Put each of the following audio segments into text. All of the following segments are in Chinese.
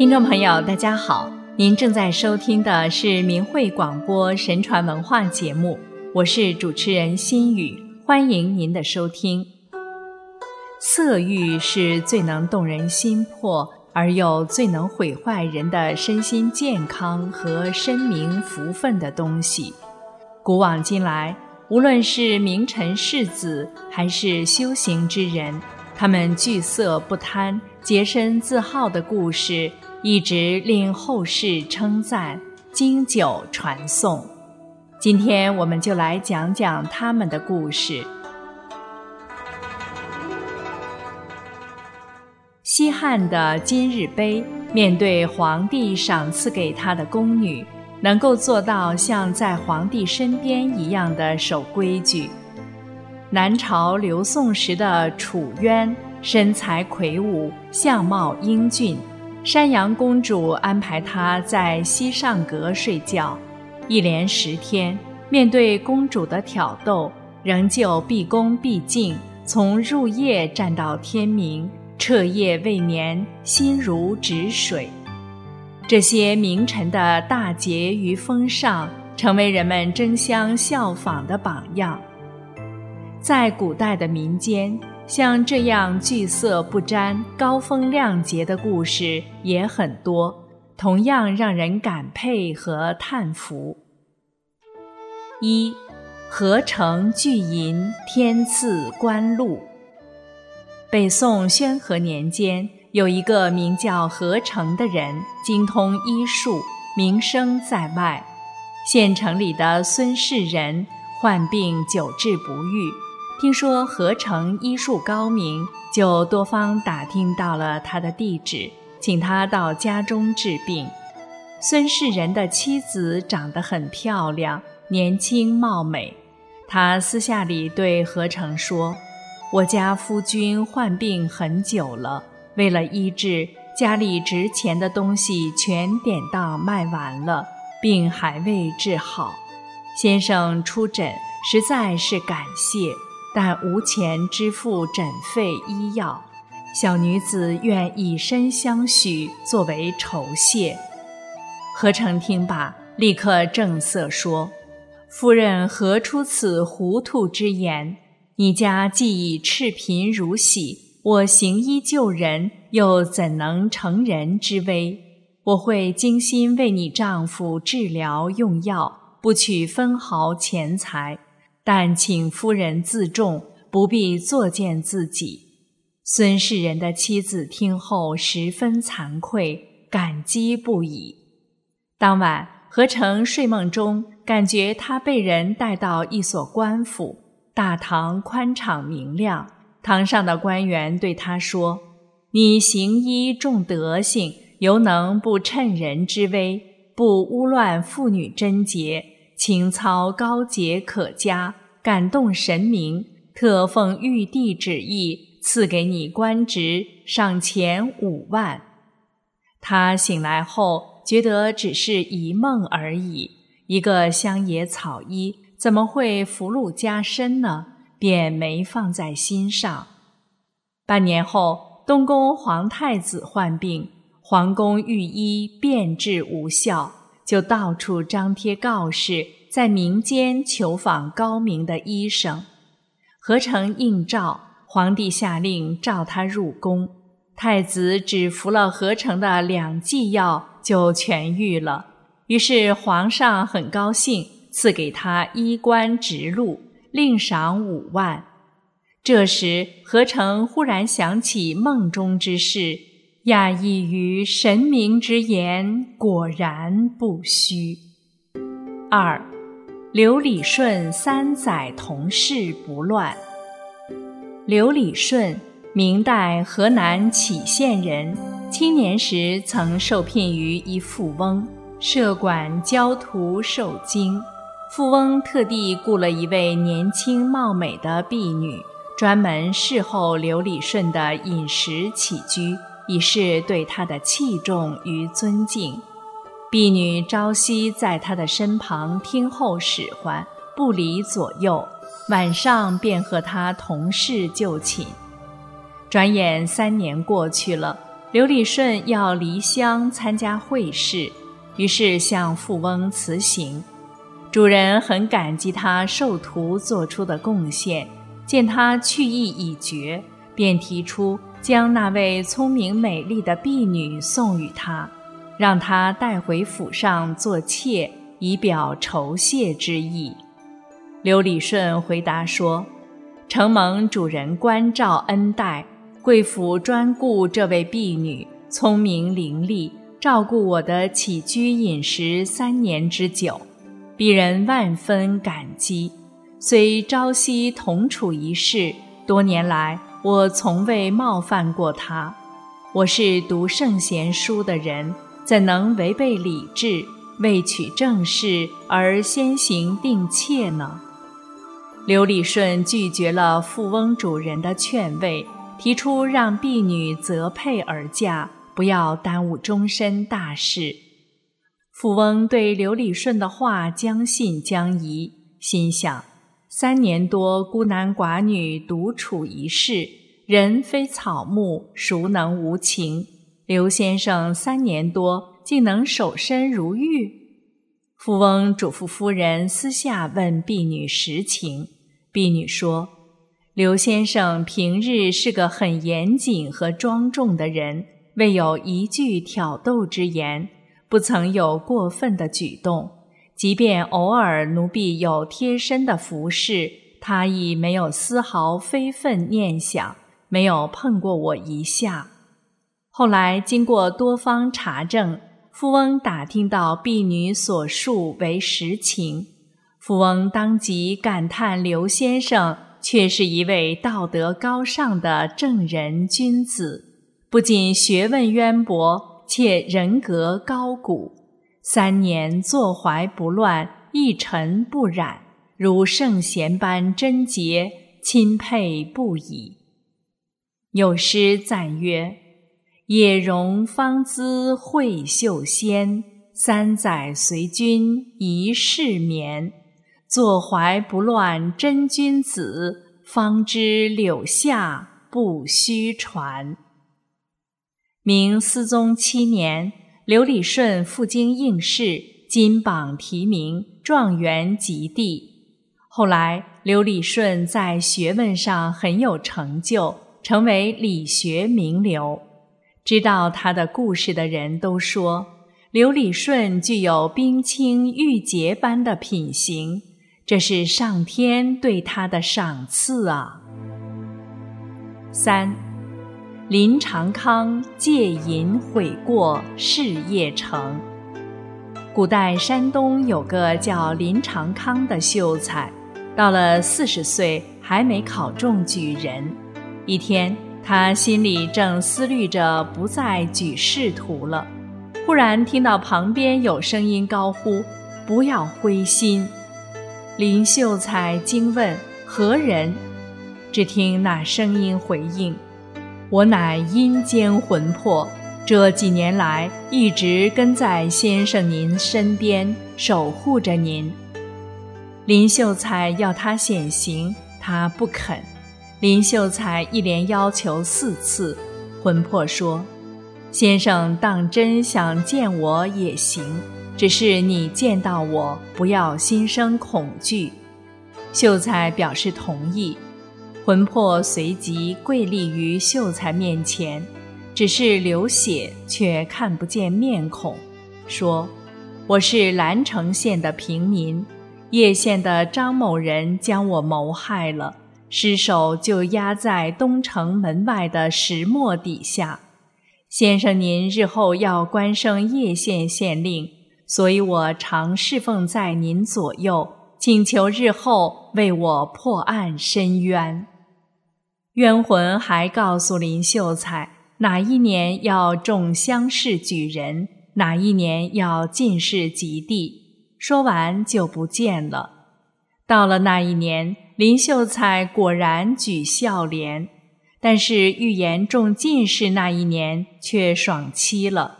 听众朋友，大家好，您正在收听的是明慧广播神传文化节目，我是主持人心雨，欢迎您的收听。色欲是最能动人心魄，而又最能毁坏人的身心健康和身名福分的东西。古往今来，无论是名臣世子，还是修行之人，他们惧色不贪、洁身自好的故事。一直令后世称赞、经久传颂。今天我们就来讲讲他们的故事。西汉的今日碑，面对皇帝赏赐给他的宫女，能够做到像在皇帝身边一样的守规矩。南朝刘宋时的楚渊，身材魁梧，相貌英俊。山阳公主安排他在西上阁睡觉，一连十天，面对公主的挑逗，仍旧毕恭毕敬，从入夜站到天明，彻夜未眠，心如止水。这些名臣的大节与风尚，成为人们争相效仿的榜样。在古代的民间。像这样聚色不沾、高风亮节的故事也很多，同样让人感佩和叹服。一，合成巨银，天赐官禄。北宋宣和年间，有一个名叫何成的人，精通医术，名声在外。县城里的孙氏人患病久治不愈。听说何成医术高明，就多方打听到了他的地址，请他到家中治病。孙世仁的妻子长得很漂亮，年轻貌美。他私下里对何成说：“我家夫君患病很久了，为了医治，家里值钱的东西全典当卖完了，病还未治好。先生出诊，实在是感谢。”但无钱支付诊费医药，小女子愿以身相许作为酬谢。何成听罢，立刻正色说：“夫人何出此糊涂之言？你家既已赤贫如洗，我行医救人，又怎能成人之危？我会精心为你丈夫治疗用药，不取分毫钱财。”但请夫人自重，不必作践自己。孙氏人的妻子听后十分惭愧，感激不已。当晚，何成睡梦中感觉他被人带到一所官府，大堂宽敞明亮。堂上的官员对他说：“你行医重德性，犹能不趁人之危，不污乱妇女贞洁。”情操高洁可嘉，感动神明，特奉玉帝旨意赐给你官职，赏钱五万。他醒来后觉得只是一梦而已，一个乡野草医怎么会福禄加身呢？便没放在心上。半年后，东宫皇太子患病，皇宫御医遍治无效。就到处张贴告示，在民间求访高明的医生。何成应召，皇帝下令召他入宫。太子只服了何成的两剂药，就痊愈了。于是皇上很高兴，赐给他衣冠直禄，另赏五万。这时何成忽然想起梦中之事。讶异于神明之言，果然不虚。二，刘礼顺三载同事不乱。刘礼顺，明代河南杞县人，青年时曾受聘于一富翁，设管教徒受经。富翁特地雇了一位年轻貌美的婢女，专门侍候刘礼顺的饮食起居。以示对他的器重与尊敬。婢女朝夕在他的身旁听候使唤，不离左右；晚上便和他同事就寝。转眼三年过去了，刘礼顺要离乡参加会试，于是向富翁辞行。主人很感激他授徒做出的贡献，见他去意已决，便提出将那位聪明美丽的婢女送与他，让他带回府上做妾，以表酬谢之意。刘礼顺回答说：“承蒙主人关照恩待，贵府专顾这位婢女，聪明伶俐，照顾我的起居饮食三年之久。”鄙人万分感激，虽朝夕同处一室，多年来我从未冒犯过他。我是读圣贤书的人，怎能违背礼制，为娶正室而先行定妾呢？刘礼顺拒绝了富翁主人的劝慰，提出让婢女择配而嫁，不要耽误终身大事。富翁对刘礼顺的话将信将疑，心想：三年多孤男寡女独处一室，人非草木，孰能无情？刘先生三年多竟能守身如玉。富翁嘱咐夫人私下问婢女实情，婢女说：刘先生平日是个很严谨和庄重的人，未有一句挑逗之言。不曾有过分的举动，即便偶尔奴婢有贴身的服侍，他亦没有丝毫非分念想，没有碰过我一下。后来经过多方查证，富翁打听到婢女所述为实情，富翁当即感叹刘先生却是一位道德高尚的正人君子，不仅学问渊博。且人格高古，三年坐怀不乱，一尘不染，如圣贤般贞洁，钦佩不已。有诗赞曰：“野容芳姿惠秀仙，三载随君一世眠。坐怀不乱真君子，方知柳下不虚传。”明思宗七年，刘礼顺赴京应试，金榜题名，状元及第。后来，刘礼顺在学问上很有成就，成为理学名流。知道他的故事的人都说，刘礼顺具有冰清玉洁般的品行，这是上天对他的赏赐啊。三。林长康借银悔过，事业成。古代山东有个叫林长康的秀才，到了四十岁还没考中举人。一天，他心里正思虑着不再举仕途了，忽然听到旁边有声音高呼：“不要灰心！”林秀才惊问：“何人？”只听那声音回应。我乃阴间魂魄，这几年来一直跟在先生您身边，守护着您。林秀才要他显形，他不肯。林秀才一连要求四次，魂魄说：“先生当真想见我也行，只是你见到我，不要心生恐惧。”秀才表示同意。魂魄随即跪立于秀才面前，只是流血，却看不见面孔，说：“我是兰城县的平民，叶县的张某人将我谋害了，尸首就压在东城门外的石磨底下。先生您日后要官升叶县县令，所以我常侍奉在您左右，请求日后为我破案伸冤。”冤魂还告诉林秀才，哪一年要中乡试举人，哪一年要进士及第。说完就不见了。到了那一年，林秀才果然举孝廉，但是预言中进士那一年却爽期了。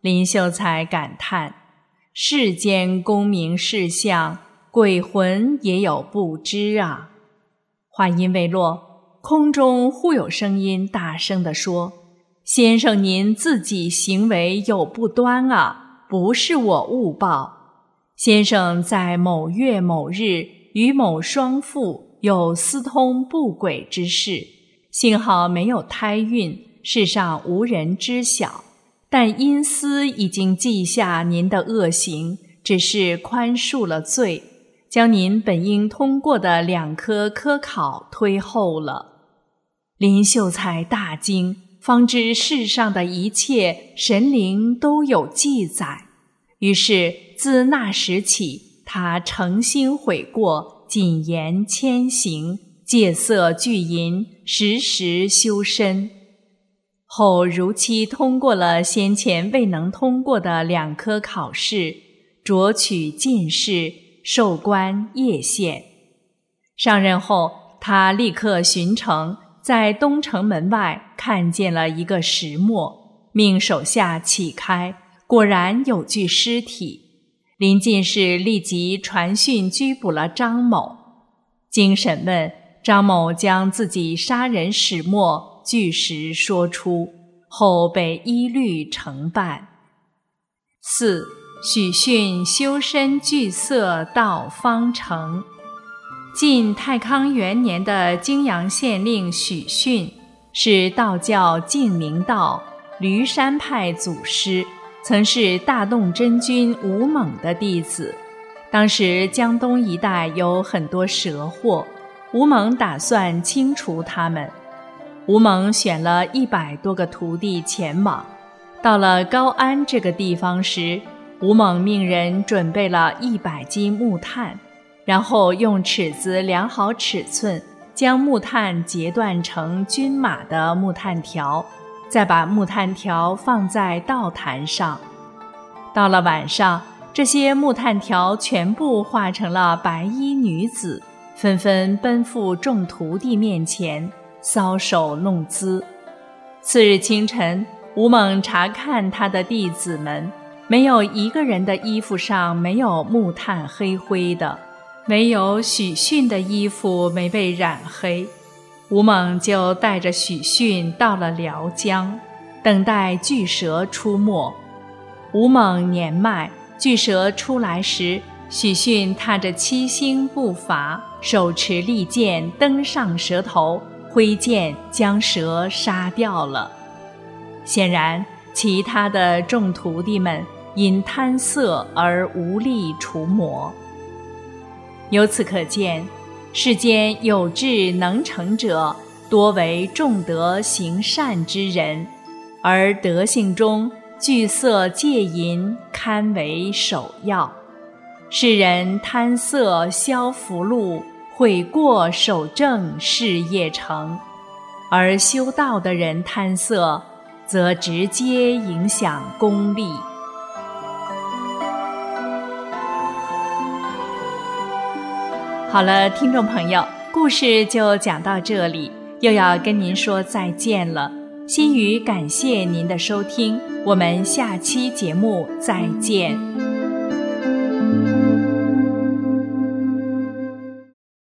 林秀才感叹：世间功名事相，鬼魂也有不知啊。话音未落。空中忽有声音大声地说：“先生您自己行为有不端啊，不是我误报。先生在某月某日与某双妇有私通不轨之事，幸好没有胎孕，世上无人知晓。但因私已经记下您的恶行，只是宽恕了罪，将您本应通过的两科科考推后了。林秀才大惊，方知世上的一切神灵都有记载，于是自那时起，他诚心悔过，谨言谦行，戒色拒淫，时时修身。后如期通过了先前未能通过的两科考试，擢取进士，授官叶县。上任后，他立刻巡城，在东城门外看见了一个石磨，命手下启开，果然有具尸体。临进士立即传讯拘捕了张某。经审问，张某将自己杀人始末。据实说出后，被一律惩办。四许逊修身具色道方成。晋太康元年的泾阳县令许逊是道教净明道驴山派祖师，曾是大洞真君吴猛的弟子。当时江东一带有很多蛇货，吴猛打算清除他们。吴猛选了一百多个徒弟前往，到了高安这个地方时，吴猛命人准备了一百斤木炭，然后用尺子量好尺寸，将木炭截断成均码的木炭条，再把木炭条放在道坛上。到了晚上，这些木炭条全部化成了白衣女子，纷纷奔赴众徒弟面前。搔首弄姿。次日清晨，吴猛查看他的弟子们，没有一个人的衣服上没有木炭黑灰的，唯有许逊的衣服没被染黑。吴猛就带着许逊到了辽江，等待巨蛇出没。吴猛年迈，巨蛇出来时，许逊踏着七星步伐，手持利剑，登上蛇头。挥剑将蛇杀掉了。显然，其他的众徒弟们因贪色而无力除魔。由此可见，世间有志能成者，多为重德行善之人，而德性中聚色戒淫堪为首要。世人贪色消福禄。悔过守正，事业成；而修道的人贪色，则直接影响功力。好了，听众朋友，故事就讲到这里，又要跟您说再见了。心语感谢您的收听，我们下期节目再见。